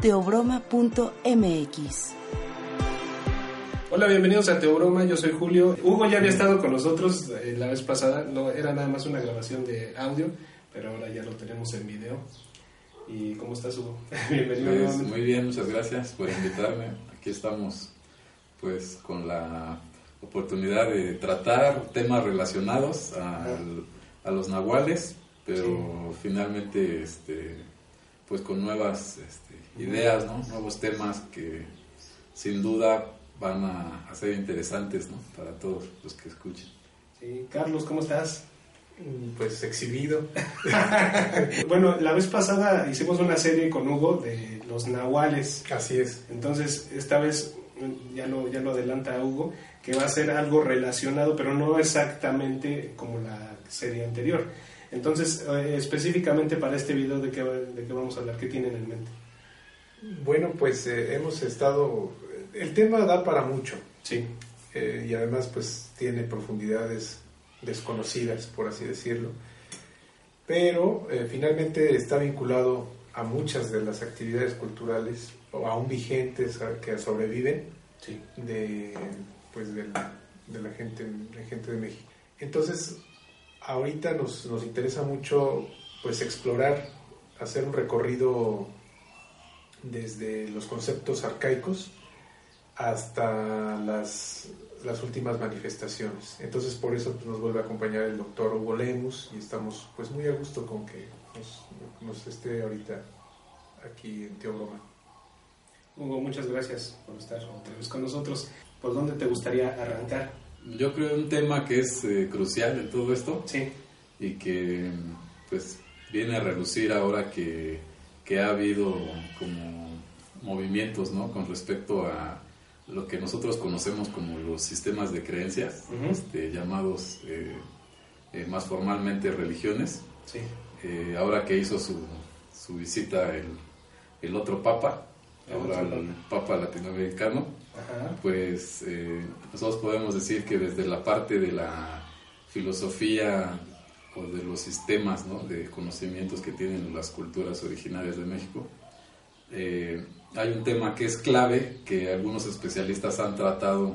teobroma.mx. Hola, bienvenidos a Teobroma, yo soy Julio. Hugo ya había estado con nosotros eh, la vez pasada, no era nada más una grabación de audio, pero ahora ya lo tenemos en video. ¿Y cómo estás, Hugo? Bienvenido. Pues, muy bien, muchas gracias por invitarme. Aquí estamos pues con la oportunidad de tratar temas relacionados al- a los nahuales, pero finalmente este pues con nuevas este, ideas, ¿no? nuevos temas que sin duda van a, a ser interesantes ¿no? para todos los que escuchen. Sí, Carlos, ¿cómo estás? pues exhibido. Bueno, la vez pasada hicimos una serie con Hugo de los nahuales. Así es. Entonces, esta vez ya lo, ya lo adelanta Hugo, que va a ser algo relacionado, pero no exactamente como la serie anterior. Entonces, eh, específicamente para este video, ¿de qué, ¿de qué vamos a hablar? ¿Qué tienen en mente? Bueno, pues eh, hemos estado... El tema da para mucho Sí, eh, y además pues tiene profundidades desconocidas, por así decirlo. Pero eh, finalmente está vinculado a muchas de las actividades culturales o aún vigentes a- que sobreviven sí. de, pues, del- de la gente, de gente de México. Entonces, ahorita nos, nos interesa mucho pues explorar, hacer un recorrido desde los conceptos arcaicos hasta las, las últimas manifestaciones. Entonces, por eso pues, nos vuelve a acompañar el doctor Hugo Lemus y estamos pues muy a gusto con que nos, nos esté ahorita aquí en Teobroma. Hugo, muchas gracias por estar otra vez con nosotros. ¿Por dónde te gustaría arrancar? Yo creo un tema que es eh, crucial en todo esto Sí, y que pues viene a relucir ahora que, que ha habido como movimientos ¿no? con respecto a lo que nosotros conocemos como los sistemas de creencias, este, llamados eh, eh, más formalmente religiones. sí. Eh, ahora que hizo su, su visita el, el otro papa, El ahora otro el papa latinoamericano, Ajá. pues nosotros podemos decir que desde la parte de la filosofía o de los sistemas ¿no? de conocimientos que tienen las culturas originarias de México, eh, hay un tema que es clave, que algunos especialistas han tratado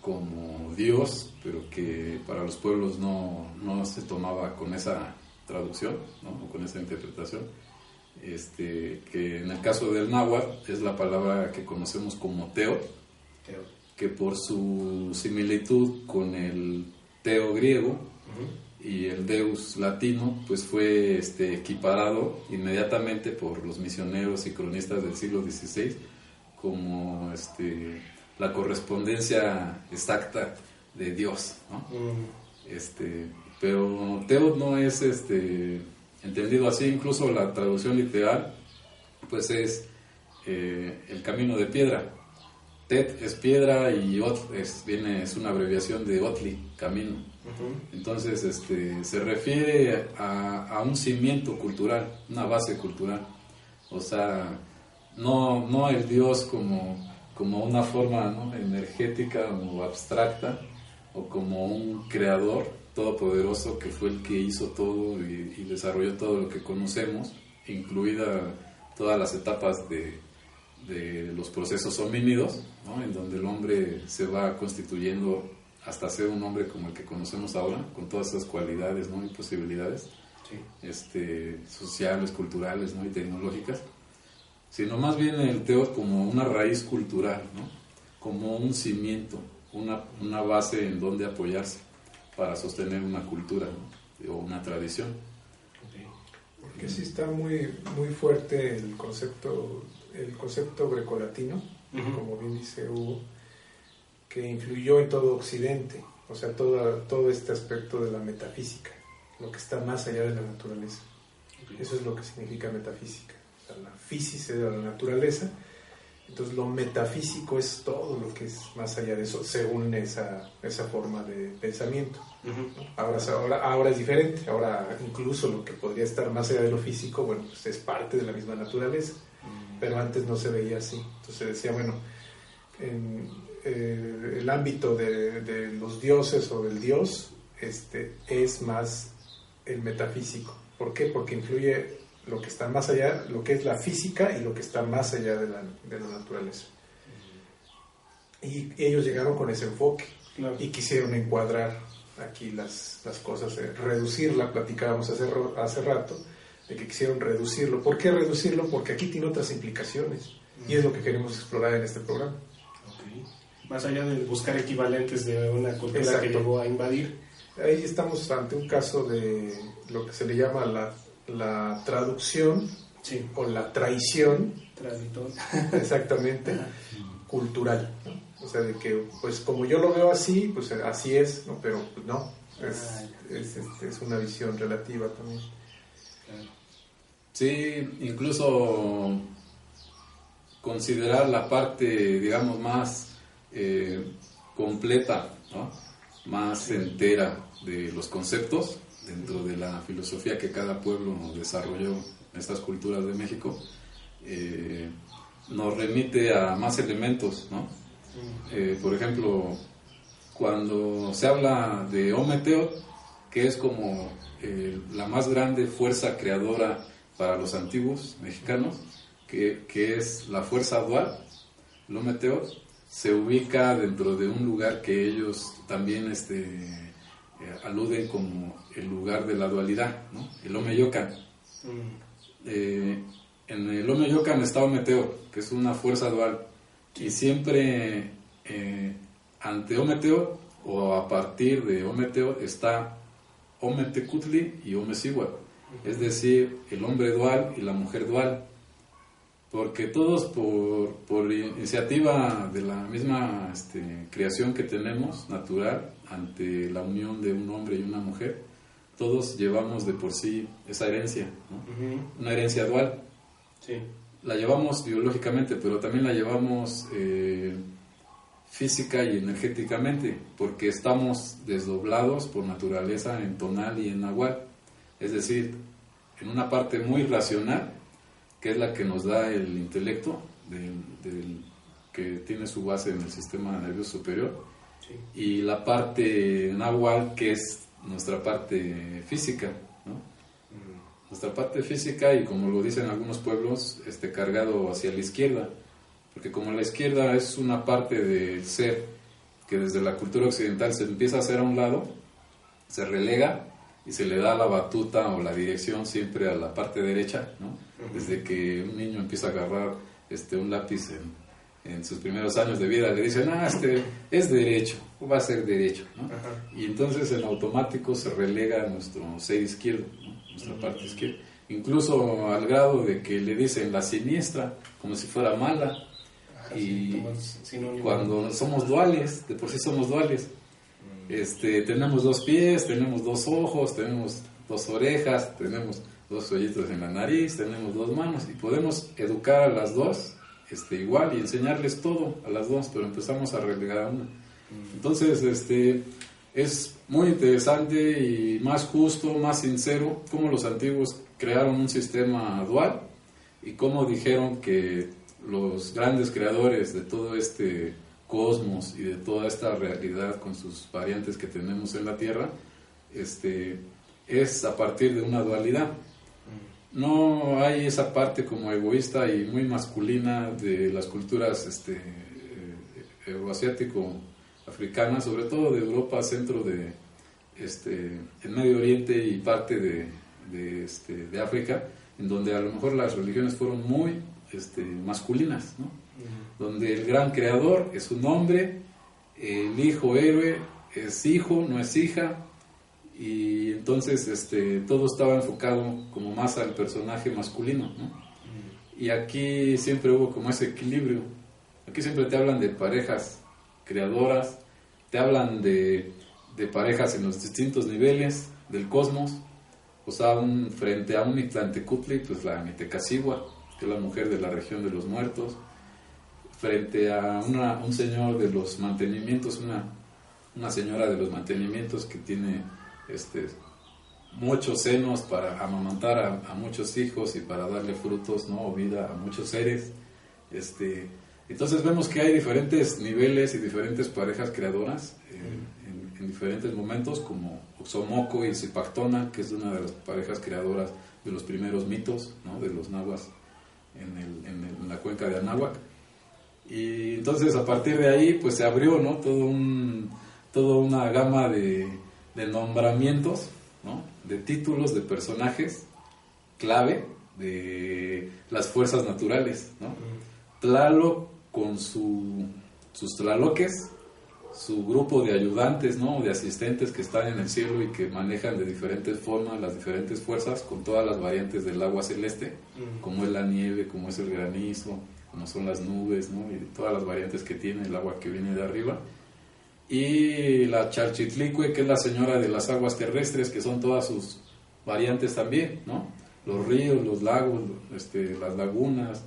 como Dios, pero que para los pueblos no, no se tomaba con esa traducción ¿no? o con esa interpretación. Este, que en el caso del náhuatl es la palabra que conocemos como teo, que por su similitud con el teo griego. Y el deus latino, pues fue este, equiparado inmediatamente por los misioneros y cronistas del siglo XVI como este, la correspondencia exacta de Dios. ¿no? Mm, Este, pero Teo no es este, entendido así, incluso la traducción literal, pues es eh, el camino de piedra. Tet es piedra y Ot es, viene, es una abreviación de Otli, camino. Entonces este, se refiere a, un cimiento cultural, una base cultural. O sea, no, no el Dios como, como una forma ¿no? energética o abstracta, o como un creador todopoderoso que fue el que hizo todo y, desarrolló todo lo que conocemos, incluida todas las etapas de, de los procesos homínidos, ¿no? en donde el hombre se va constituyendo hasta ser un hombre como el que conocemos ahora, con todas esas cualidades ¿no? y posibilidades Sí. este, sociales, culturales ¿no? y tecnológicas, sino más bien el Teos como una raíz cultural, ¿no? como un cimiento, una, una base en donde apoyarse para sostener una cultura ¿no? o una tradición. Porque sí está muy, muy fuerte el concepto, el concepto grecolatino, como bien dice Hugo, que influyó en todo Occidente, o sea, todo, todo este aspecto de la metafísica, lo que está más allá de la naturaleza. Eso es lo que significa metafísica. la física de la naturaleza. Entonces lo metafísico es todo lo que es más allá de eso, según esa, esa forma de pensamiento. ahora, ahora, ahora es diferente, ahora incluso lo que podría estar más allá de lo físico, bueno, pues es parte de la misma naturaleza, pero antes no se veía así. Entonces decía, bueno, en eh, el ámbito de, de, los dioses o del dios este, es más el metafísico. ¿Por qué? Porque influye lo que está más allá, lo que es la física y lo que está más allá de la, de la naturaleza. Y ellos llegaron con ese enfoque y quisieron encuadrar aquí las, las cosas, eh, reducirla, platicábamos hace, hace rato, de que quisieron reducirlo. ¿Por qué reducirlo? Porque aquí tiene otras implicaciones y es lo que queremos explorar en este programa. Más allá de buscar equivalentes de una cultura que llegó a invadir. Ahí estamos ante un caso de lo que se le llama la la traducción o la traición, exactamente, cultural. O sea, de que, pues como yo lo veo así, pues así es, ¿no? pero pues, no, es, ah, es, este, es, una visión relativa también. Sí, incluso considerar la parte, digamos, más eh, completa, ¿no? más entera de los conceptos, dentro de la filosofía que cada pueblo desarrolló en estas culturas de México, eh, nos remite a más elementos, ¿no? Eh, por ejemplo, cuando se habla de Ometeo, que es como eh, la más grande fuerza creadora para los antiguos mexicanos, que, que es la fuerza dual, el Ometeo, se ubica dentro de un lugar que ellos también este, eh, aluden como el lugar de la dualidad, ¿no? el Omeyocan. Mm. Eh, en el Omeyocan está Ometeo, que es una fuerza dual, y siempre eh, ante Ometeo o a partir de Ometeo está Ometecutli y Omesiwa, es decir, el hombre dual y la mujer dual porque todos por, por iniciativa de la misma este, creación que tenemos, natural, ante la unión de un hombre y una mujer, todos llevamos de por sí esa herencia, una herencia dual. Sí. La llevamos biológicamente, pero también la llevamos eh, física y energéticamente, porque estamos desdoblados por naturaleza en tonal y en nahual. Es decir, en una parte muy racional, que es la que nos da el intelecto, del, que tiene su base en el sistema nervioso superior, y la parte nahual, que es nuestra parte física, nuestra parte física y como lo dicen algunos pueblos, este, cargado hacia la izquierda, porque como la izquierda es una parte del ser que desde la cultura occidental se empieza a hacer a un lado, se relega y se le da la batuta o la dirección siempre a la parte derecha, ¿no? Desde que un niño empieza a agarrar este, un lápiz en, en sus primeros años de vida, le dicen, ah, este es derecho, va a ser derecho. ¿no? Y entonces en automático se relega nuestro ser izquierdo, nuestra parte izquierda. Incluso al grado de que le dicen la siniestra, como si fuera mala. y cuando somos duales, de por sí somos duales, este, tenemos dos pies, tenemos dos ojos, tenemos dos orejas, tenemos dos hoyitos en la nariz, tenemos dos manos y podemos educar a las dos este, igual y enseñarles todo a las dos, pero empezamos a relegar a una. Entonces, este, es muy interesante y más justo, más sincero, cómo los antiguos crearon un sistema dual y cómo dijeron que los grandes creadores de todo este cosmos y de toda esta realidad con sus variantes que tenemos en la Tierra, este, es a partir de una dualidad no hay esa parte como egoísta y muy masculina de las culturas este, eh, euroasiático africanas, sobre todo de Europa, centro de este, el Medio Oriente y parte de, de, este, de África, en donde a lo mejor las religiones fueron muy este, masculinas, ¿no? donde el gran creador es un hombre, el hijo héroe es hijo, no es hija, y entonces este, todo estaba enfocado como más al personaje masculino. Y aquí siempre hubo como ese equilibrio. Aquí siempre te hablan de parejas creadoras, te hablan de, de parejas en los distintos niveles del cosmos. O sea, un, frente a un Itlantecutli, pues la Mitecacigua, que es la mujer de la región de los muertos, frente a un señor de los mantenimientos, una, una señora de los mantenimientos que tiene este, muchos senos para amamantar a, muchos hijos y para darle frutos ¿no? o vida a muchos seres. Este, entonces vemos que hay diferentes niveles y diferentes parejas creadoras en, en, diferentes momentos, como Oxomoco y Zipactona, que es una de las parejas creadoras de los primeros mitos ¿no? de los nahuas en, el, en, la cuenca de Anáhuac. Y entonces a partir de ahí pues se abrió ¿no? todo un, toda una gama de, de nombramientos, ¿no? de títulos de personajes clave de las fuerzas naturales. ¿no? Tlaloc con su, sus tlaloques, su grupo de ayudantes, ¿no? de asistentes que están en el cielo y que manejan de diferentes formas las diferentes fuerzas con todas las variantes del agua celeste, como es la nieve, como es el granizo, como son las nubes, ¿no? y todas las variantes que tiene el agua que viene de arriba y la Chalchitlicue, que es la señora de las aguas terrestres, que son todas sus variantes también, ¿no? Los ríos, los lagos, este, las lagunas,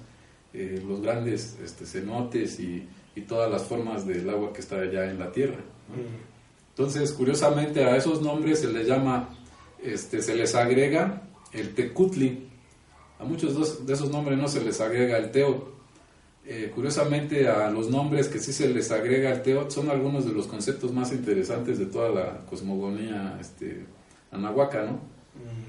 eh, los grandes este, cenotes y, todas las formas del agua que está allá en la tierra. Entonces, curiosamente, a esos nombres se les llama, este, se les agrega el Tecutli. A muchos de esos nombres no se les agrega el Teo, eh, curiosamente a los nombres que sí se les agrega al Teot son algunos de los conceptos más interesantes de toda la cosmogonía este, anahuaca, ¿no?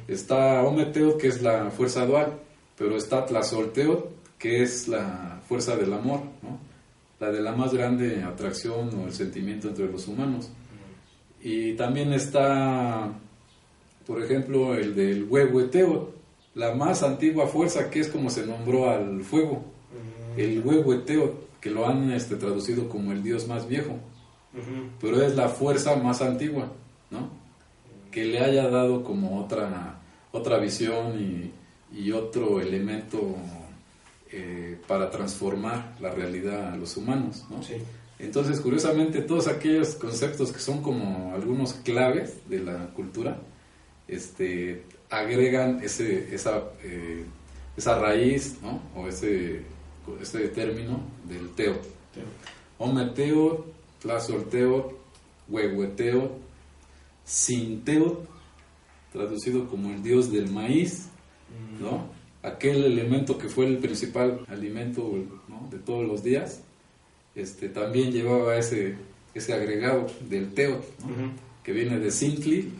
Está Ometeot, que es la fuerza dual, pero está Tlazolteot, que es la fuerza del amor, ¿no? La de la más grande atracción o el sentimiento entre los humanos. Y también está, por ejemplo, el del Huehueteot, la más antigua fuerza que es como se nombró al fuego el huehueteo, que lo han este, traducido como el dios más viejo, pero es la fuerza más antigua, ¿no? Que le haya dado como otra, otra visión y, otro elemento eh, para transformar la realidad a los humanos, ¿no? Entonces, curiosamente, todos aquellos conceptos que son como algunos claves de la cultura, este, agregan ese, esa, eh, esa raíz, ¿no? O ese este término del teo. Ometeo, tlazolteo, huehueteo, sinteo, traducido como el dios del maíz, mm. ¿no? Aquel elemento que fue el principal alimento de todos los días, este, también llevaba ese, ese agregado del teo, que viene de sintli,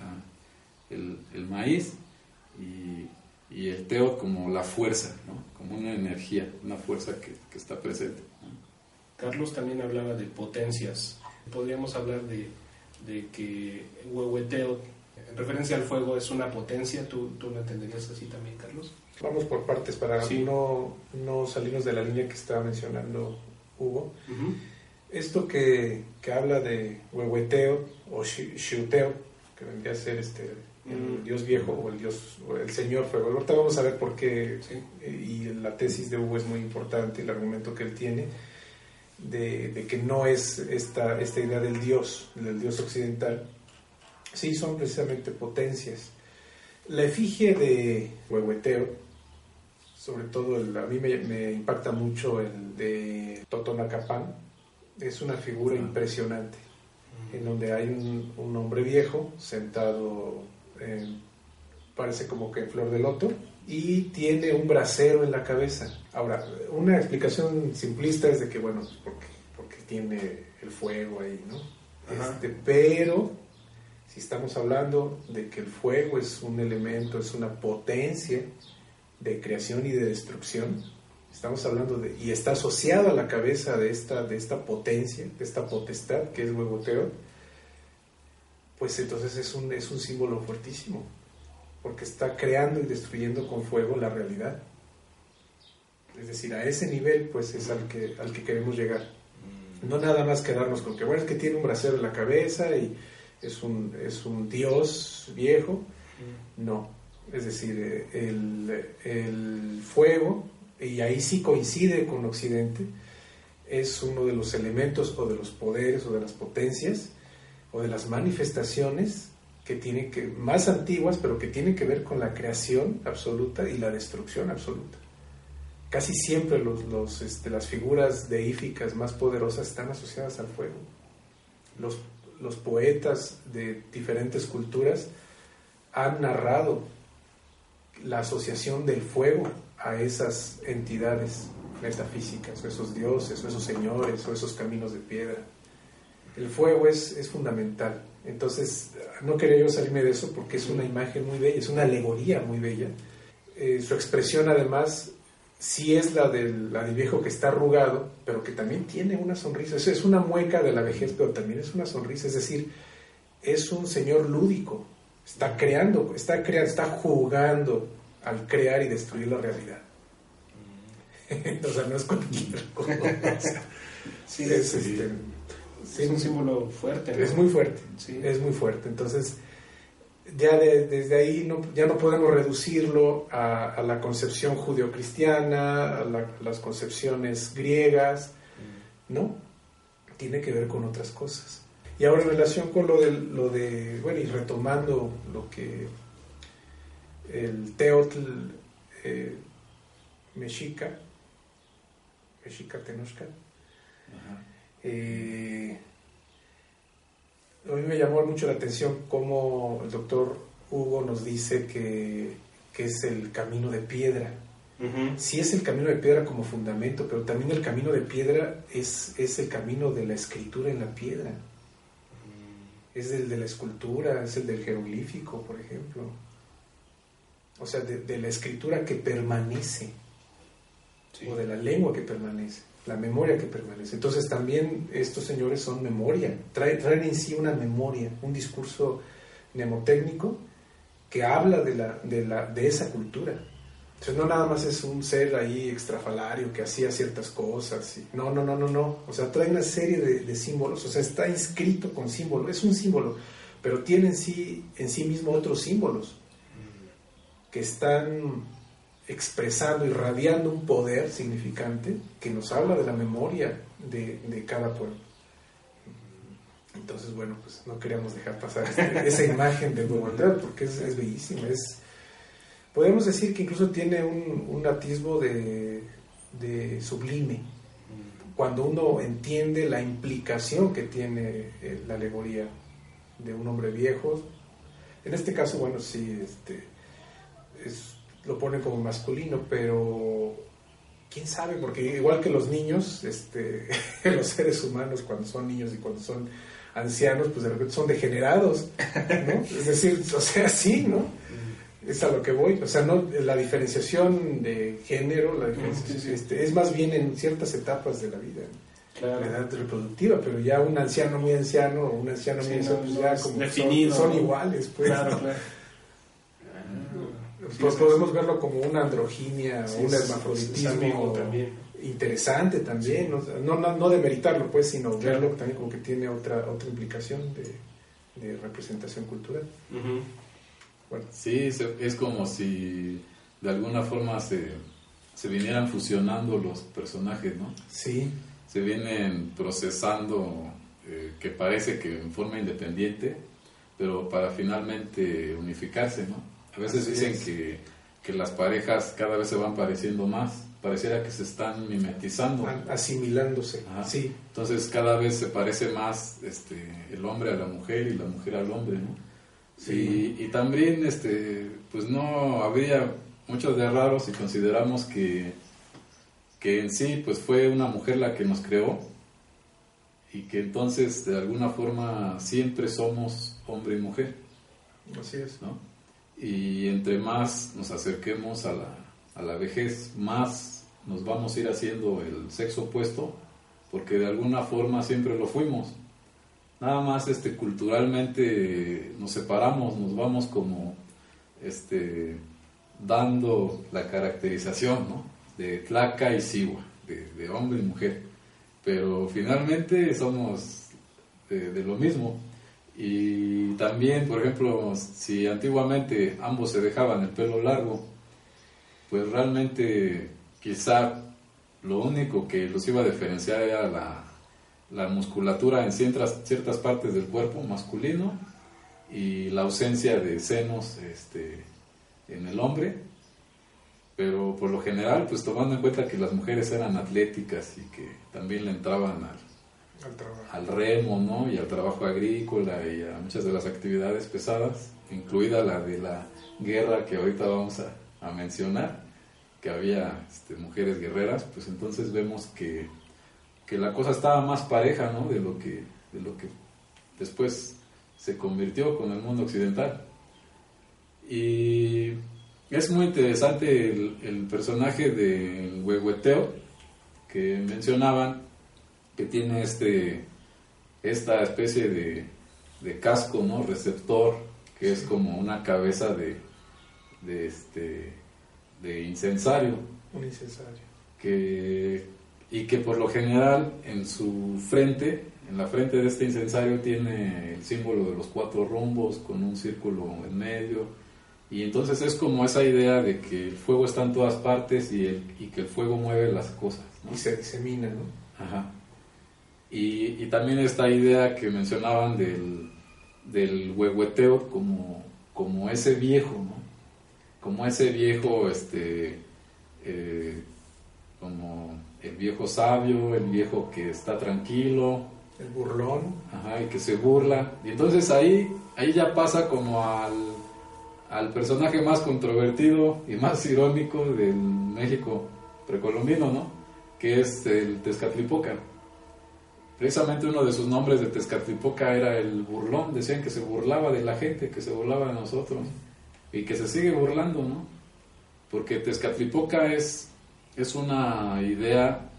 el, el maíz, y, el teo como la fuerza, ¿no? como una energía, una fuerza que, que está presente. Carlos también hablaba de potencias. Podríamos hablar de, de que Huehueteo, en referencia al fuego, es una potencia. ¿Tú, ¿Tú lo entenderías así también, Carlos? Vamos por partes para no, no salirnos de la línea que estaba mencionando Hugo. Esto que, que, habla de Huehueteo o Xiuteo, que vendría a ser este, el dios viejo o el dios o el señor fuego. Ahorita vamos a ver por qué y la tesis de Hugo es muy importante, el argumento que él tiene de, que no es esta, esta idea del dios, del dios occidental, sí son precisamente potencias. La efigie de Huehueteo, sobre todo a mí me, impacta mucho el de Totonacapan, es una figura ah. impresionante, en donde hay un, un hombre viejo sentado parece como que flor de loto, y tiene un brasero en la cabeza. Ahora, una explicación simplista es de que, bueno, porque, porque tiene el fuego ahí, ¿no? Este, pero si estamos hablando de que el fuego es un elemento, es una potencia de creación y de destrucción, estamos hablando de, y está asociado a la cabeza de esta, de esta potencia, de esta potestad que es huevoteo, pues entonces es un, es un símbolo fuertísimo, porque está creando y destruyendo con fuego la realidad. Es decir, a ese nivel pues es al que, al que queremos llegar. No nada más quedarnos con que, bueno, es que tiene un brasero en la cabeza y es un, es un dios viejo. No, es decir, el, el fuego, y ahí sí coincide con Occidente, es uno de los elementos o de los poderes o de las potencias o de las manifestaciones que tienen que, más antiguas, pero que tienen que ver con la creación absoluta y la destrucción absoluta. casi siempre los, este, las figuras deíficas más poderosas están asociadas al fuego. Los, los poetas de diferentes culturas han narrado la asociación del fuego a esas entidades metafísicas, o esos dioses, o esos señores, o esos caminos de piedra. El fuego es, es fundamental. Entonces, no quería yo salirme de eso porque es una imagen muy bella, es una alegoría muy bella. Eh, su expresión además sí es la del, la del, viejo que está arrugado, pero que también tiene una sonrisa. Es, es una mueca de la vejez, pero también es una sonrisa. Es decir, es un señor lúdico. Está creando, está creando, está jugando al crear y destruir la realidad. o sea, no es cualquier cosa. sí, es, Este, sí, es un símbolo fuerte. ¿no? Es muy fuerte, sí. es muy fuerte. Entonces, ya de, desde ahí no, ya no podemos reducirlo a, a la concepción judeocristiana, a, la, a las concepciones griegas, ¿no? Tiene que ver con otras cosas. Y ahora en relación con lo de, lo de bueno, y retomando lo que el Teotl eh, Mexica, Mexica Tenochca, eh, a mí me llamó mucho la atención cómo el doctor Hugo nos dice que, que es el camino de piedra. Uh -huh. Sí es el camino de piedra como fundamento, pero también el camino de piedra es, es el camino de la escritura en la piedra. Uh -huh. Es el de la escultura, es el del jeroglífico, por ejemplo. O sea, de, de la escritura que permanece, sí. o de la lengua que permanece la memoria que permanece. Entonces también estos señores son memoria, traen, en sí una memoria, un discurso mnemotécnico que habla de, la, de, la, de esa cultura. Entonces no nada más es un ser ahí extrafalario que hacía ciertas cosas. No, no, no, no, no. O sea, trae una serie de, de, símbolos. O sea, está inscrito con símbolos. Es un símbolo, pero tiene en sí, en sí mismo otros símbolos que están expresando, irradiando un poder significante que nos habla de la memoria de, de cada pueblo. Entonces, bueno, pues no queríamos dejar pasar esa imagen del nuevo porque es, es, bellísima. Es, podemos decir que incluso tiene un, un atisbo de, de, sublime cuando uno entiende la implicación que tiene eh, la alegoría de un hombre viejo. En este caso, bueno, sí, este, es lo pone como masculino, pero quién sabe, porque igual que los niños, este, los seres humanos cuando son niños y cuando son ancianos, pues de repente son degenerados, ¿no? Es decir, o sea, sí, ¿no? Es a lo que voy, o sea, no, la diferenciación de género, la diferenciación, este, es más bien en ciertas etapas de la vida. Claro. La edad reproductiva, pero ya un anciano muy anciano o un anciano sí, muy anciano, pues ya como definido, son, son, iguales, pues. Claro, ¿no? claro. Pues podemos verlo como una androginia, sí, un hermafroditismo también. interesante también, ¿no? No, no, no demeritarlo pues, sino claro. verlo también como que tiene otra, otra implicación de, de representación cultural. Uh -huh. bueno. Sí, es como si de alguna forma se, se vinieran fusionando los personajes, ¿no? Sí. Se vienen procesando, eh, que parece que en forma independiente, pero para finalmente unificarse, ¿no? A veces Así dicen es. que, que, las parejas cada vez se van pareciendo más, pareciera que se están mimetizando. Asimilándose, Ajá. sí. Entonces cada vez se parece más este, el hombre a la mujer y la mujer al hombre, ¿no? Sí. Y, y, también, este, pues no habría muchos de raros si consideramos que, que en sí, pues fue una mujer la que nos creó y que entonces de alguna forma siempre somos hombre y mujer. Así es. ¿no? Y entre más nos acerquemos a la, a la, vejez, más nos vamos a ir haciendo el sexo opuesto, porque de alguna forma siempre lo fuimos. Nada más este, culturalmente nos separamos, nos vamos como este, dando la caracterización ¿no? de tlaca y sigua, de, hombre y mujer. Pero finalmente somos de, de lo mismo. Y también, por ejemplo, si antiguamente ambos se dejaban el pelo largo, pues realmente quizá lo único que los iba a diferenciar era la, la musculatura en ciertas, ciertas partes del cuerpo masculino y la ausencia de senos este, en el hombre. pero por lo general, pues tomando en cuenta que las mujeres eran atléticas y que también le entraban al, al, remo, ¿no? Y al trabajo agrícola y a muchas de las actividades pesadas, incluida la de la guerra que ahorita vamos a, mencionar, que había este, mujeres guerreras, pues entonces vemos que, que, la cosa estaba más pareja, ¿no? De lo que, de lo que después se convirtió con el mundo occidental. Y es muy interesante el, personaje del huehueteo que mencionaban, que tiene este, esta especie de, de casco, ¿no? Receptor, que es como una cabeza de, de, este, de incensario. Un incensario. Que, y que por lo general en su frente, en la frente de este incensario tiene el símbolo de los cuatro rumbos con un círculo en medio y entonces es como esa idea de que el fuego está en todas partes y, el, y que el fuego mueve las cosas. Y se disemina, ¿no? Ajá. Y, y, también esta idea que mencionaban del, del huehueteo como, como ese viejo, ¿no? Como ese viejo, este, eh, como el viejo sabio, el viejo que está tranquilo. El burlón. Ajá, y que se burla. Y entonces ahí, ahí ya pasa como al al personaje más controvertido y más irónico del México precolombino, ¿no? Que es el Tezcatlipoca. Precisamente uno de sus nombres de Tezcatlipoca era el burlón, decían que se burlaba de la gente, que se burlaba de nosotros y que se sigue burlando, ¿no? Porque Tezcatlipoca es, es una idea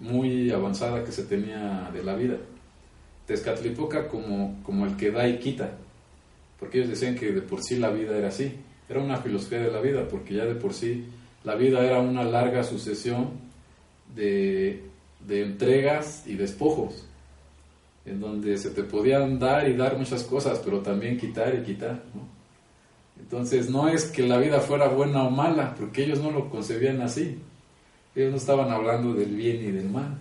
muy avanzada que se tenía de la vida. Tezcatlipoca como, como el que da y quita porque ellos decían que de por sí la vida era así, era una filosofía de la vida, porque ya de por sí la vida era una larga sucesión de, entregas y despojos, en donde se te podían dar y dar muchas cosas, pero también quitar y quitar. Entonces no es que la vida fuera buena o mala, porque ellos no lo concebían así. Ellos no estaban hablando del bien y del mal.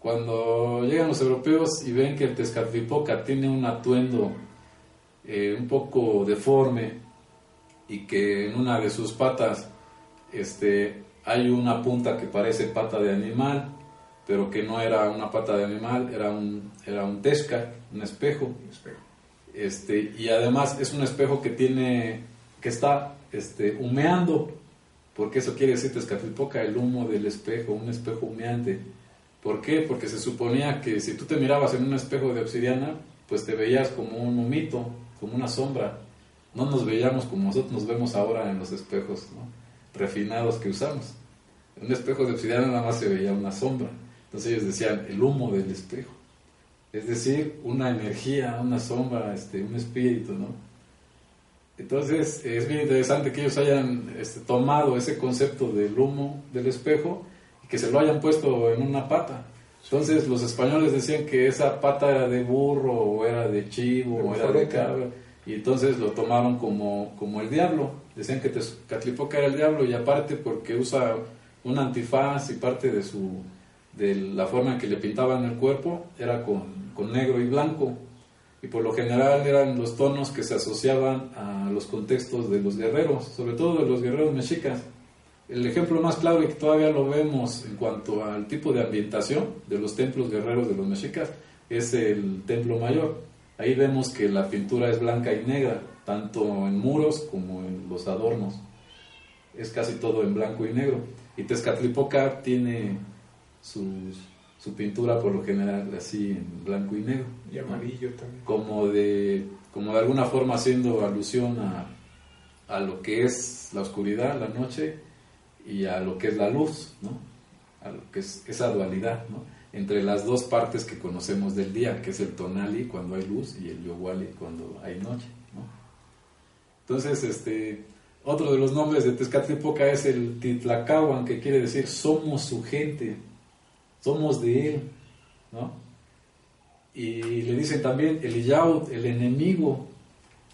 Cuando llegan los europeos y ven que el Tezcatlipoca tiene un atuendo eh, un poco deforme y que en una de sus patas este, hay una punta que parece pata de animal, pero que no era una pata de animal, era un, era un tesca, un espejo. Este, y además es un espejo que tiene, que está este, humeando, porque eso quiere decir Tezcatlipoca, el humo del espejo, un espejo humeante. ¿Por qué? Porque se suponía que si tú te mirabas en un espejo de obsidiana, pues te veías como un humito, como una sombra. No nos veíamos como nosotros nos vemos ahora en los espejos refinados que usamos. En un espejo de obsidiana nada más se veía una sombra. Entonces ellos decían el humo del espejo. Es decir, una energía, una sombra, este, un espíritu, ¿no? Entonces es bien interesante que ellos hayan este, tomado ese concepto del humo del espejo que se lo hayan puesto en una pata. Entonces los españoles decían que esa pata era de burro o era de chivo o era de cabra y entonces lo tomaron como, como el diablo. Decían que Tezcatlipoca era el diablo y aparte porque usa un antifaz y parte de su de la forma en que le pintaban el cuerpo era con, con negro y blanco y por lo general eran los tonos que se asociaban a los contextos de los guerreros, sobre todo de los guerreros mexicas. El ejemplo más claro y que todavía lo vemos en cuanto al tipo de ambientación de los templos guerreros de los mexicas es el templo mayor. Ahí vemos que la pintura es blanca y negra, tanto en muros como en los adornos. Es casi todo en blanco y negro. Y Tezcatlipoca tiene su, su pintura por lo general así en blanco y negro. Y amarillo también. Como de, como de alguna forma haciendo alusión a, a lo que es la oscuridad, la noche, y a lo que es la luz, ¿no? a lo que es esa dualidad ¿no? Entre las dos partes que conocemos del día, que es el tonali cuando hay luz y el yowali cuando hay noche. ¿no? Entonces, este, otro de los nombres de Tezcatlipoca es el Titlacahuan, que quiere decir somos su gente, somos de él. ¿no? Y le dicen también el Iyaut, el enemigo,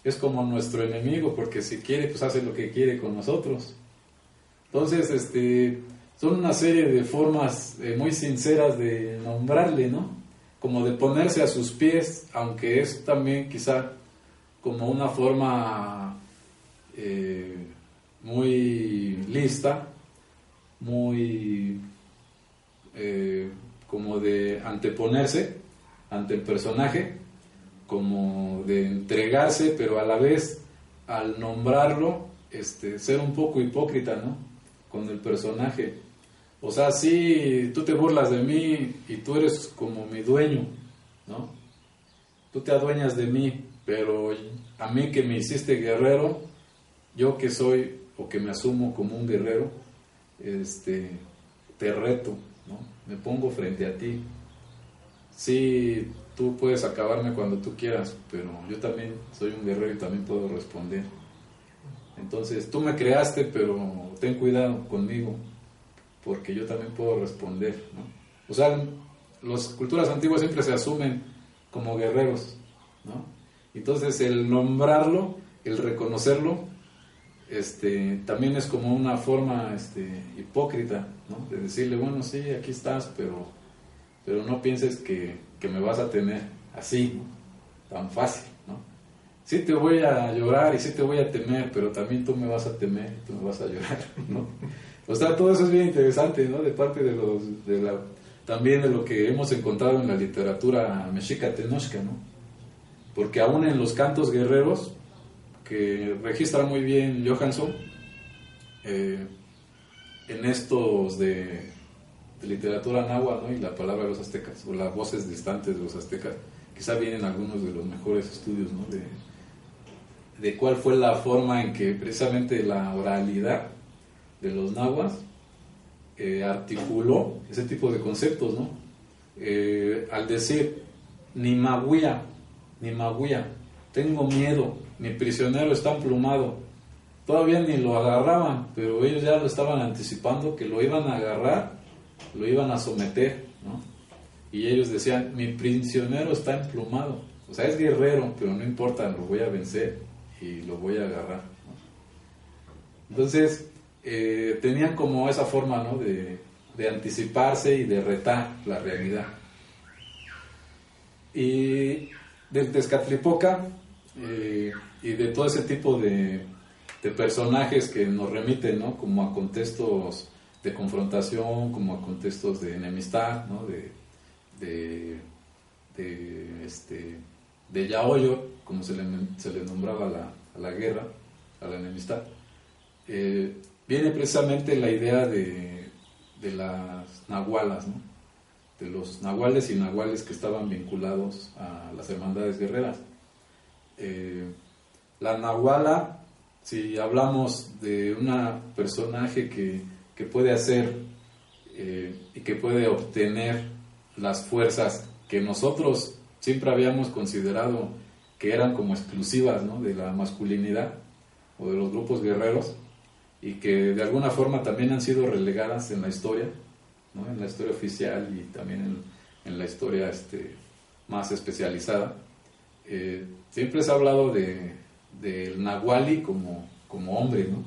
es como nuestro enemigo, porque si quiere, pues hace lo que quiere con nosotros. Entonces, este, son una serie de formas eh, muy sinceras de nombrarle, ¿no? Como de ponerse a sus pies, aunque es también quizá como una forma eh, muy lista, muy eh, como de anteponerse ante el personaje, como de entregarse, pero a la vez al nombrarlo, este, ser un poco hipócrita, ¿no? Con el personaje. O sea, sí, tú te burlas de mí y tú eres como mi dueño, ¿no? Tú te adueñas de mí, pero a mí que me hiciste guerrero, yo que soy o que me asumo como un guerrero, este, te reto, ¿no? Me pongo frente a ti. Sí, tú puedes acabarme cuando tú quieras, pero yo también soy un guerrero y también puedo responder. Entonces, tú me creaste, pero ten cuidado conmigo, porque yo también puedo responder. O sea, las culturas antiguas siempre se asumen como guerreros, ¿no? Entonces, el nombrarlo, el reconocerlo, este, también es como una forma este, hipócrita, ¿no? De decirle, bueno, sí, aquí estás, pero, pero no pienses que, que me vas a tener así, tan fácil, ¿no? Sí te voy a llorar y sí te voy a temer, pero también tú me vas a temer tú me vas a llorar, ¿no? O sea, todo eso es bien interesante, ¿no? De parte de los, de la, también de lo que hemos encontrado en la literatura mexica tenochca, ¿no? Porque aún en los cantos guerreros, que registra muy bien Johansson, eh, en estos de, literatura náhuatl ¿no? y la palabra de los aztecas, o las voces distantes de los aztecas, quizá vienen algunos de los mejores estudios ¿no? de, de cuál fue la forma en que precisamente la oralidad de los nahuas eh, articuló ese tipo de conceptos, ¿no? Eh, al decir, ni maguía, ni maguía, tengo miedo, mi prisionero está emplumado. Todavía ni lo agarraban, pero ellos ya lo estaban anticipando que lo iban a agarrar, lo iban a someter, ¿no? Y ellos decían, mi prisionero está emplumado. O sea, es guerrero, pero no importa, lo voy a vencer y lo voy a agarrar. Entonces, eh, tenían como esa forma ¿no? de, anticiparse y de retar la realidad. Y del Tezcatlipoca eh, y de todo ese tipo de, personajes que nos remiten ¿no? como a contextos de confrontación, como a contextos de enemistad, ¿no? de, de, este, de yaoyo, como se le, nombraba a la, la, guerra, a la enemistad, eh, viene precisamente la idea de, de las nahualas, de los nahuales y nahuales que estaban vinculados a las hermandades guerreras. Eh, la nahuala, si hablamos de una personaje que, que puede hacer eh, y que puede obtener las fuerzas que nosotros siempre habíamos considerado que eran como exclusivas de la masculinidad o de los grupos guerreros y que de alguna forma también han sido relegadas en la historia, ¿no? en la historia oficial y también en, en la historia este, más especializada. Eh, siempre se ha hablado del de, Nahuali como, como hombre, ¿no?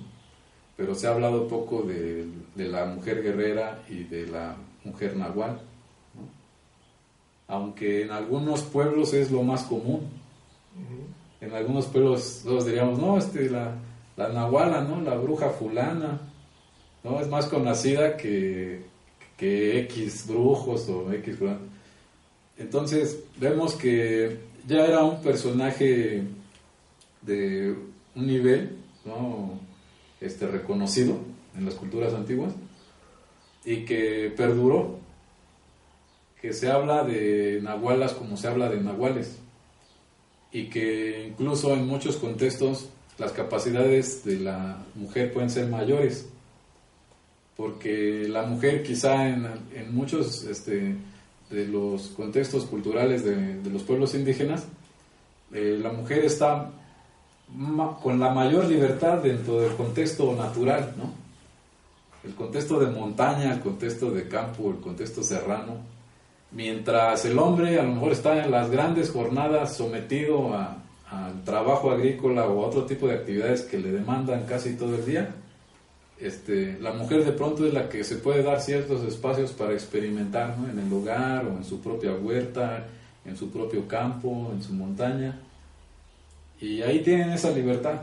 pero se ha hablado poco de, de, la mujer guerrera y de la mujer nahual. ¿no? Aunque en algunos pueblos es lo más común. En algunos pueblos todos diríamos, no, este, la, la nahuala, ¿no? La bruja fulana, ¿no? Es más conocida que, que X brujos o X Entonces, vemos que ya era un personaje de un nivel, ¿no? Este, reconocido en las culturas antiguas y que perduró, que se habla de nahualas como se habla de nahuales y que incluso en muchos contextos las capacidades de la mujer pueden ser mayores, porque la mujer quizá en, en muchos este, de los contextos culturales de, de los pueblos indígenas, eh, la mujer está con la mayor libertad dentro del contexto natural, ¿no? El contexto de montaña, el contexto de campo, el contexto serrano, mientras el hombre a lo mejor está en las grandes jornadas sometido a, al trabajo agrícola o a otro tipo de actividades que le demandan casi todo el día, este, la mujer de pronto es la que se puede dar ciertos espacios para experimentar ¿no? en el hogar o en su propia huerta, en su propio campo, en su montaña. Y ahí tienen esa libertad.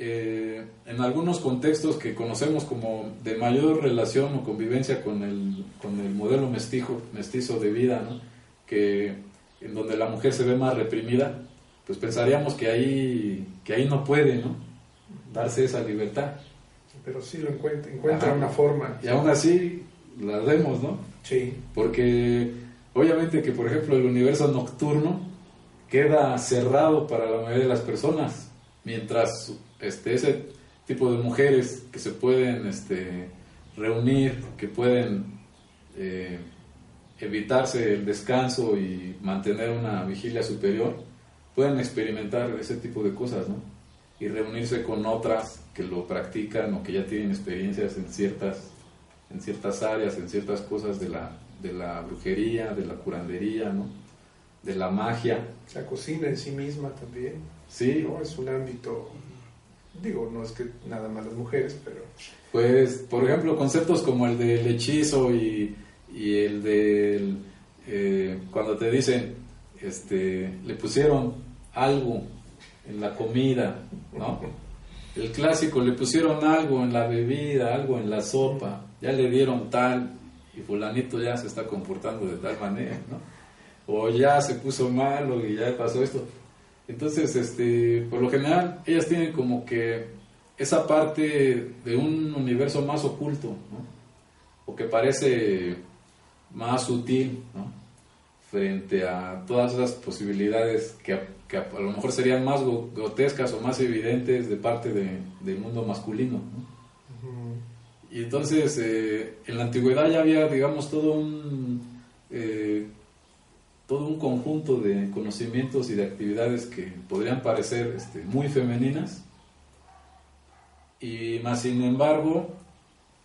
eh, en algunos contextos que conocemos como de mayor relación o convivencia con el, con el modelo mestizo, mestizo de vida, ¿no? que en donde la mujer se ve más reprimida, pues pensaríamos que ahí, que ahí no puede ¿no? darse esa libertad. Pero sí lo encuentra, encuentra una forma. Y aún así la vemos, ¿no? Sí. Porque obviamente que, por ejemplo, el universo nocturno queda cerrado para la mayoría de las personas, mientras este, ese tipo de mujeres que se pueden este, reunir, que pueden eh, evitarse el descanso y mantener una vigilia superior, pueden experimentar ese tipo de cosas, ¿no? Y reunirse con otras que lo practican o que ya tienen experiencias en ciertas, en ciertas áreas, en ciertas cosas de la, de la brujería, de la curandería, ¿no? De la magia. La cocina en sí misma también. Sí. ¿no? Es un ámbito Digo, no es que nada más las mujeres, pero... Pues, por ejemplo, conceptos como el del hechizo y, el del... Eh, cuando te dicen, este, le pusieron algo en la comida, ¿no? El clásico, le pusieron algo en la bebida, algo en la sopa, ya le dieron tal, y fulanito ya se está comportando de tal manera, ¿no? O ya se puso malo y ya pasó esto. Entonces, este, por lo general, ellas tienen como que esa parte de un universo más oculto, ¿no? O que parece más sutil, ¿no? Frente a todas las posibilidades que, a, lo mejor serían más grotescas o más evidentes de parte del mundo masculino, ¿no? Y entonces, eh, en la antigüedad ya había, digamos, todo un eh, todo un conjunto de conocimientos y de actividades que podrían parecer este, muy femeninas, y más sin embargo,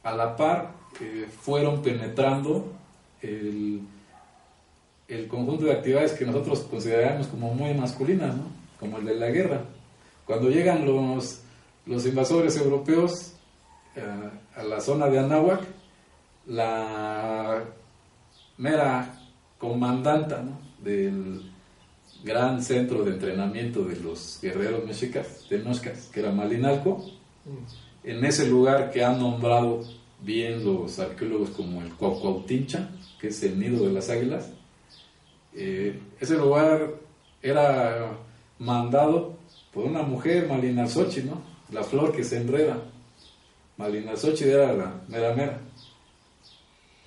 a la par, eh, fueron penetrando el, el, conjunto de actividades que nosotros consideramos como muy masculinas, ¿no? como el de la guerra. Cuando llegan los, los invasores europeos eh, a la zona de Anáhuac, la mera comandanta del gran centro de entrenamiento de los guerreros mexicas, que era Malinalco, mm. en ese lugar que han nombrado bien los arqueólogos como el Cuauhtincha, que es el nido de las águilas, eh, ese lugar era mandado por una mujer, Malinalsochi, ¿no? La flor que se enreda. Malinalsochi era la mera mera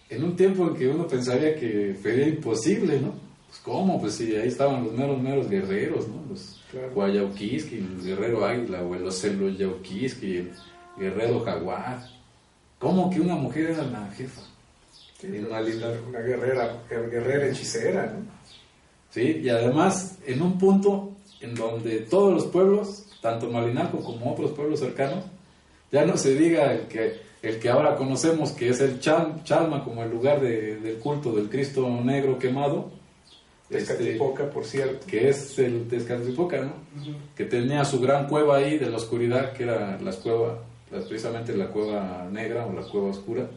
en un tiempo en que uno pensaría que sería imposible, ¿no? Pues cómo, pues sí, ahí estaban los meros, meros guerreros, ¿no? Los claro. el guerrero águila, o los Celoyauquiski, el guerrero jaguar. ¿Cómo que una mujer era la jefa? Una, una guerrera, guerrera hechicera, ¿no? Sí, y además en un punto en donde todos los pueblos, tanto Malinaco como otros pueblos cercanos, ya no se diga que el que ahora conocemos que es el Chalma como el lugar del culto del Cristo negro quemado. Tezcatlipoca, este, por cierto. Que es el Tezcatlipoca, ¿no? Que tenía su gran cueva ahí de la oscuridad, que era la cueva, precisamente la cueva negra o la cueva oscura.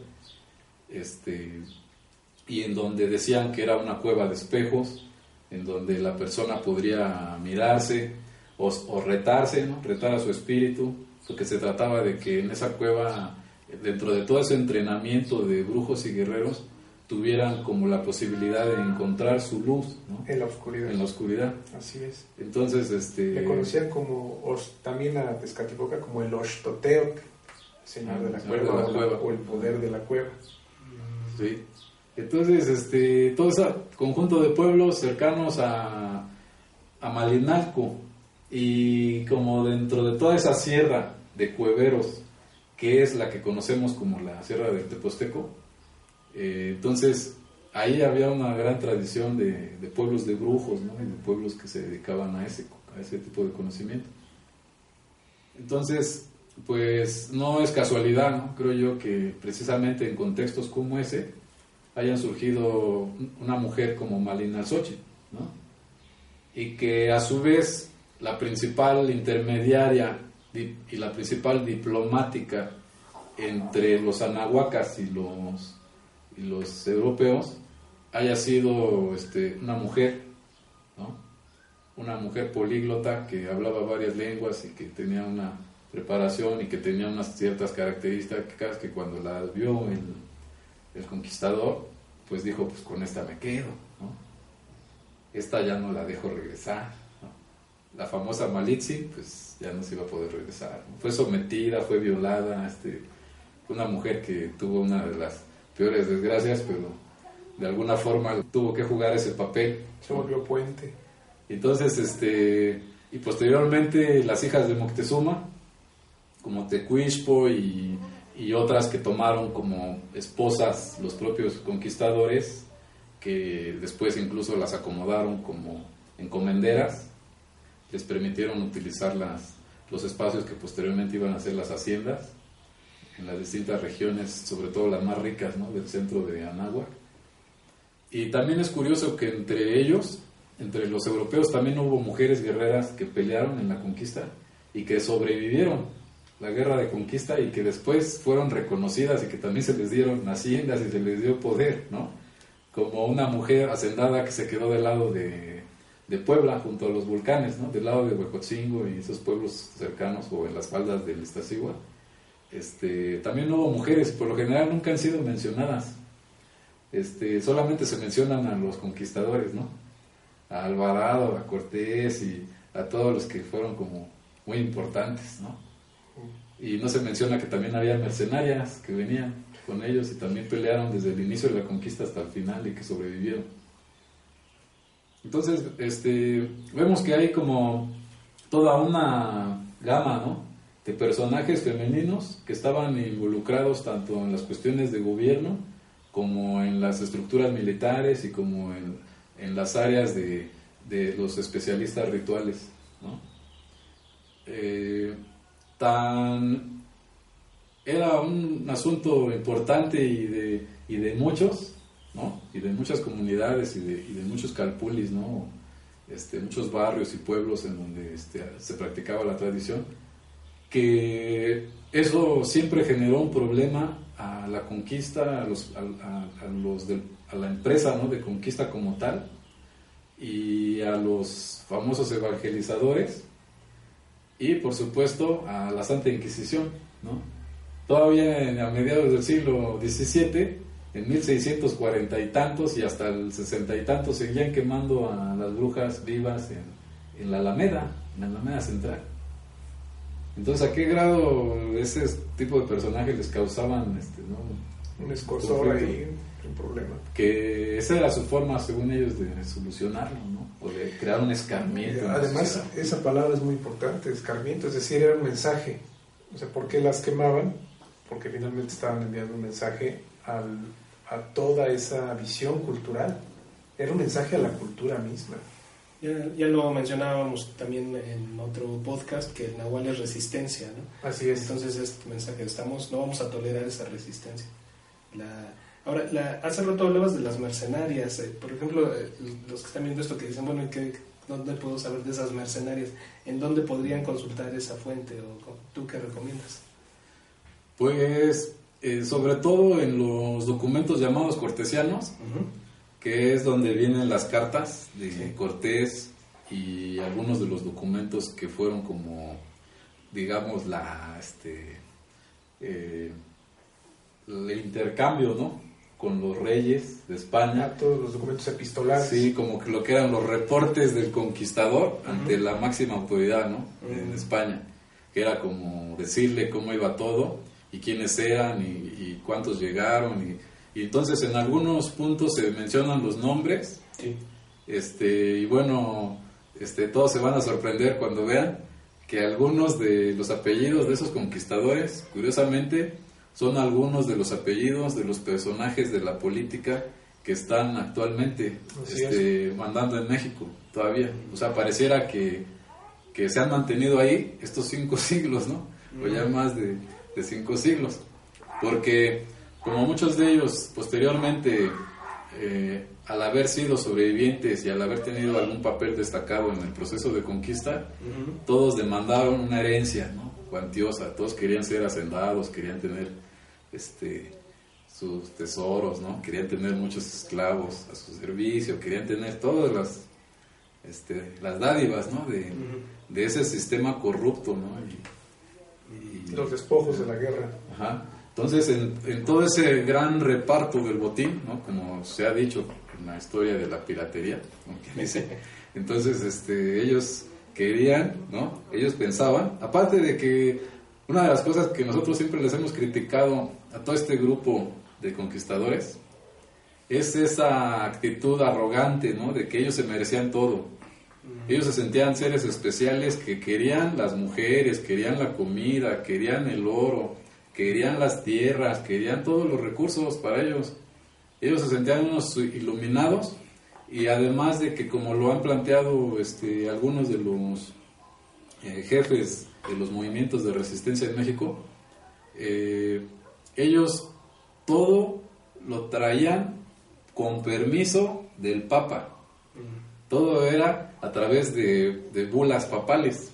Este, y en donde decían que era una cueva de espejos, en donde la persona podría mirarse o, o retarse, ¿no? retar a su espíritu, porque se trataba de que en esa cueva dentro de todo ese entrenamiento de brujos y guerreros, tuvieran como la posibilidad de encontrar su luz en la oscuridad. En la oscuridad. Así es. Entonces, este... Le conocían como, también a Tezcatlipoca como el Oshtoteoc, señor ah, de la cueva, o, el poder de la cueva. Entonces, este, todo ese conjunto de pueblos cercanos a, a Malinalco y como dentro de toda esa sierra de cueveros que es la que conocemos como la Sierra del Teposteco. Eh, entonces, ahí había una gran tradición de, pueblos de brujos, ¿no? de pueblos que se dedicaban a ese, a ese tipo de conocimiento. Entonces, pues no es casualidad, ¿no? creo yo que precisamente en contextos como ese hayan surgido una mujer como Malina Sochi, ¿no? y que a su vez la principal intermediaria y la principal diplomática entre los anahuacas y los, y los europeos haya sido este, una mujer, ¿no? una mujer políglota que hablaba varias lenguas y que tenía una preparación y que tenía unas ciertas características que cuando las vio el, el conquistador, pues dijo, pues con esta me quedo, ¿no? Esta ya no la dejo regresar, La famosa Malitzi, pues ya no se iba a poder regresar. Fue sometida, fue violada, este, una mujer que tuvo una de las peores desgracias, pero de alguna forma tuvo que jugar ese papel. Se volvió puente. Entonces, este, y posteriormente las hijas de Moctezuma, como Tecuishpo y, y otras que tomaron como esposas los propios conquistadores, que después incluso las acomodaron como encomenderas, les permitieron utilizar las, los espacios que posteriormente iban a ser las haciendas en las distintas regiones, sobre todo las más ricas ¿no? del centro de Anáhuac. Y también es curioso que entre ellos, entre los europeos, también hubo mujeres guerreras que pelearon en la conquista y que sobrevivieron la guerra de conquista y que después fueron reconocidas y que también se les dieron haciendas y se les dio poder, ¿no? Como una mujer hacendada que se quedó del lado de, de Puebla, junto a los volcanes, ¿no? Del lado de Huecotzingo y esos pueblos cercanos o en las faldas del Iztaccíhuatl. Este, también hubo mujeres, por lo general nunca han sido mencionadas. Este, solamente se mencionan a los conquistadores, ¿no? A Alvarado, a Cortés y a todos los que fueron como muy importantes, ¿no? Y no se menciona que también había mercenarias que venían con ellos y también pelearon desde el inicio de la conquista hasta el final y que sobrevivieron. Entonces, este, vemos que hay como toda una gama ¿no? de personajes femeninos que estaban involucrados tanto en las cuestiones de gobierno como en las estructuras militares y como en, en las áreas de, de, los especialistas rituales. ¿no? Eh, tan era un asunto importante y de, y de muchos, ¿no? Y de muchas comunidades y de, y de muchos calpulis, ¿no? Este, muchos barrios y pueblos en donde este, se practicaba la tradición, que eso siempre generó un problema a la conquista, a, los, a, los a la empresa ¿no? de conquista como tal, y a los famosos evangelizadores, y por supuesto a la Santa Inquisición, ¿no? Todavía a mediados del siglo XVII, en 1640 y tantos y hasta el 60 y tantos seguían quemando a las brujas vivas en, en la Alameda, en la Alameda Central. Entonces, ¿a qué grado ese tipo de personajes les causaban este, ¿no? un escosor ahí, un problema? Que esa era su forma, según ellos, de solucionarlo, ¿no? o de crear un escarmiento. Además, esa palabra es muy importante, escarmiento, es decir, era un mensaje. O sea, ¿por qué las quemaban? Porque finalmente estaban enviando un mensaje al, a toda esa visión cultural. Era un mensaje a la cultura misma. Ya, ya, lo mencionábamos también en otro podcast que el Nahual es resistencia, ¿no? Así es. Entonces este mensaje, estamos, no vamos a tolerar esa resistencia. La, Ahora, la, hace rato hablabas de las mercenarias. Eh, por ejemplo, eh, los que están viendo esto que dicen, bueno, ¿qué, ¿dónde puedo saber de esas mercenarias? ¿En dónde podrían consultar esa fuente? ¿O tú qué recomiendas? Pues, eh, sobre todo en los documentos llamados cortesianos, que es donde vienen las cartas de Cortés y algunos de los documentos que fueron como, digamos, la, este, el intercambio, ¿no? Con los reyes de España. Ah, todos los documentos epistolares. Sí, como que lo que eran los reportes del conquistador ante la máxima autoridad ¿no? en España, que era como decirle cómo iba todo y quiénes eran y, cuántos llegaron. Y, entonces en algunos puntos se mencionan los nombres. Sí. Este, y bueno, este, todos se van a sorprender cuando vean que algunos de los apellidos de esos conquistadores, curiosamente, son algunos de los apellidos de los personajes de la política que están actualmente este, mandando en México todavía. O sea, pareciera que, que, se han mantenido ahí estos cinco siglos, ¿no? O ya más de, de cinco siglos. Porque como muchos de ellos posteriormente, eh, al haber sido sobrevivientes y al haber tenido algún papel destacado en el proceso de conquista, todos demandaron una herencia, ¿no? Cuantiosa, todos querían ser hacendados, querían tener este, sus tesoros, ¿no? Querían tener muchos esclavos a su servicio, querían tener todas las, este, las dádivas, ¿no? De, ese sistema corrupto, ¿no? Y- Los despojos de la guerra. Ajá. Entonces, en, en todo ese gran reparto del botín, ¿no? como se ha dicho en la historia de la piratería. Que dice, entonces este, ellos querían, ¿no? ellos pensaban, aparte de que una de las cosas que nosotros siempre les hemos criticado a todo este grupo de conquistadores es esa actitud arrogante, ¿no? de que ellos se merecían todo. Ellos se sentían seres especiales que querían las mujeres, querían la comida, querían el oro, querían las tierras, querían todos los recursos para ellos. Ellos se sentían unos iluminados y además de que como lo han planteado este, algunos de los eh, jefes de los movimientos de resistencia en México, eh, ellos todo lo traían con permiso del Papa. Todo era a través de, de bulas papales.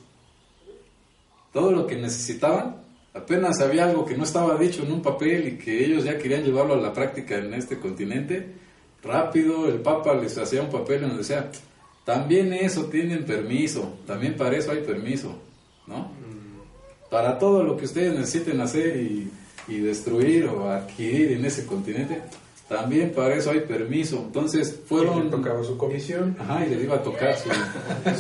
Todo lo que necesitaban, apenas había algo que no estaba dicho en un papel y que ellos ya querían llevarlo a la práctica en este continente, rápido el Papa les hacía un papel en donde decía, también eso tienen permiso, también para eso hay permiso, ¿no? Para todo lo que ustedes necesiten hacer y, y destruir o adquirir en ese continente, también para eso hay permiso. Entonces Y fueron... le tocaba su comisión. Ajá, y les iba a tocar su,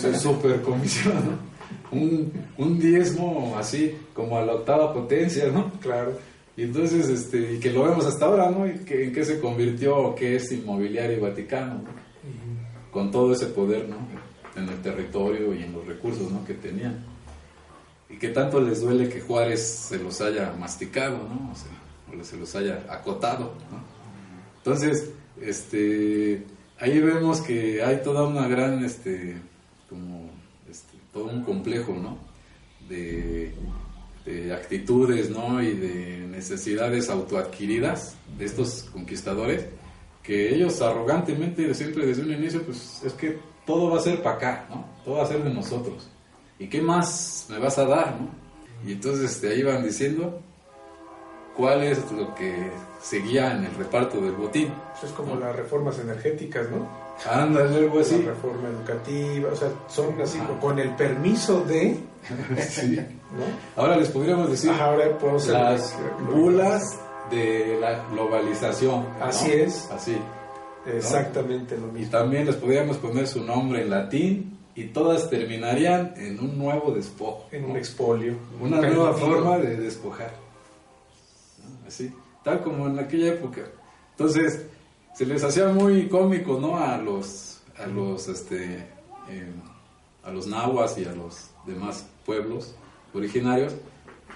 su super comisión, ¿no? Un, un diezmo así, como a la octava potencia, ¿no? Claro. Y entonces, este, y que lo vemos hasta ahora, ¿no? Y que, en qué se convirtió, qué es inmobiliario vaticano, ¿no? con todo ese poder, ¿no? En el territorio y en los recursos, ¿no? Que tenían. Y que tanto les duele que Juárez se los haya masticado, ¿no? O, sea, o se los haya acotado, ¿no? Entonces, este, ahí vemos que hay toda una gran, este, como, este, todo un complejo, ¿no? De, de actitudes, ¿no? Y de necesidades autoadquiridas de estos conquistadores, que ellos arrogantemente, siempre desde un inicio, pues es que todo va a ser para acá, ¿no? Todo va a ser de nosotros. ¿Y qué más me vas a dar, no? Y entonces este, ahí van diciendo cuál es lo que seguía en el reparto del botín. Eso es como las reformas energéticas, ¿no? Ándale, algo así. La reforma educativa, o sea, son así, con el permiso de, Sí. ¿no? Ahora les podríamos decir Ajá, ahora podemos las bulas de la globalización. ¿no? Así es. Así. Exactamente lo Y mismo. también les podríamos poner su nombre en latín y todas terminarían en un nuevo despojo. En ¿no? un expolio. Una Permitido. nueva forma de despojar. ¿no? Así, tal como en aquella época. Entonces, se les hacía muy cómico, ¿no? A los, a los, este, eh, a los nahuas y a los demás pueblos originarios,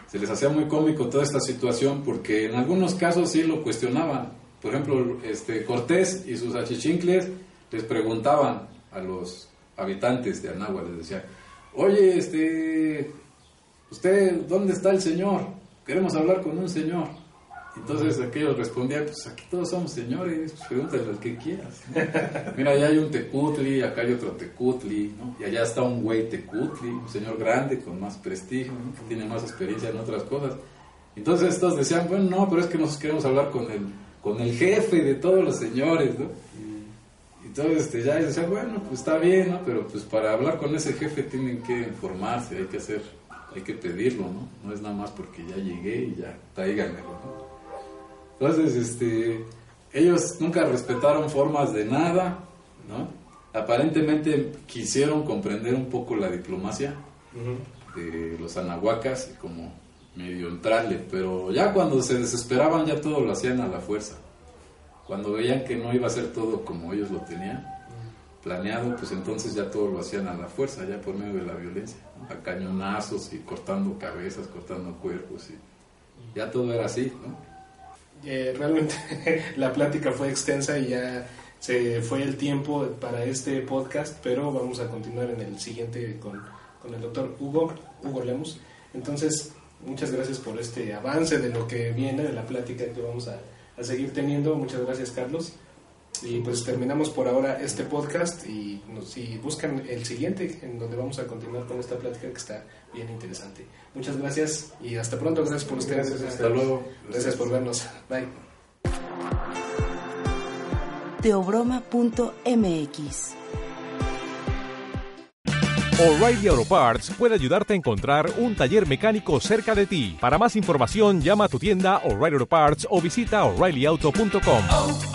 se les hacía muy cómico toda esta situación porque en algunos casos sí lo cuestionaban. Por ejemplo, este, Cortés y sus achichincles les preguntaban a los habitantes de Anáhuac, les decían, oye, este, usted, ¿dónde está el señor? Queremos hablar con un señor. Entonces aquellos respondían, pues aquí todos somos señores, pues pregúntale al que quieras. Mira, allá hay un tecutli, acá hay otro tecutli, ¿no? Y allá está un güey tecutli, un señor grande con más prestigio, que tiene más experiencia en otras cosas. Entonces estos decían, bueno, no, pero es que nosotros queremos hablar con el, con el jefe de todos los señores, ¿no? Entonces este, ya decían, bueno, pues está bien, ¿no? Pero pues para hablar con ese jefe tienen que informarse, hay que hacer, hay que pedirlo, ¿no? No es nada más porque ya llegué y ya, tráiganmelo, ¿no? Entonces, este, ellos nunca respetaron formas de nada, ¿no? Aparentemente quisieron comprender un poco la diplomacia de los anahuacas y como medio entrarle, pero ya cuando se desesperaban ya todo lo hacían a la fuerza. Cuando veían que no iba a ser todo como ellos lo tenían planeado, pues entonces ya todo lo hacían a la fuerza, ya por medio de la violencia, ¿no? a cañonazos y cortando cabezas, cortando cuerpos y ya todo era así, ¿no? Eh, realmente la plática fue extensa y ya se fue el tiempo para este podcast, pero vamos a continuar en el siguiente con, con el doctor Hugo, Hugo Lemus. Entonces, muchas gracias por este avance de lo que viene, de la plática que vamos a, a seguir teniendo. Muchas gracias, Carlos. Y pues terminamos por ahora este podcast y nos, si buscan el siguiente en donde vamos a continuar con esta plática que está bien interesante. Muchas gracias y hasta pronto. Gracias por ustedes. Gracias, Hasta luego. Gracias por vernos. Bye. teobroma.mx O'Reilly Auto Parts puede ayudarte a encontrar un taller mecánico cerca de ti. Para más información, llama a tu tienda O'Reilly Auto Parts o visita oreillyauto.com.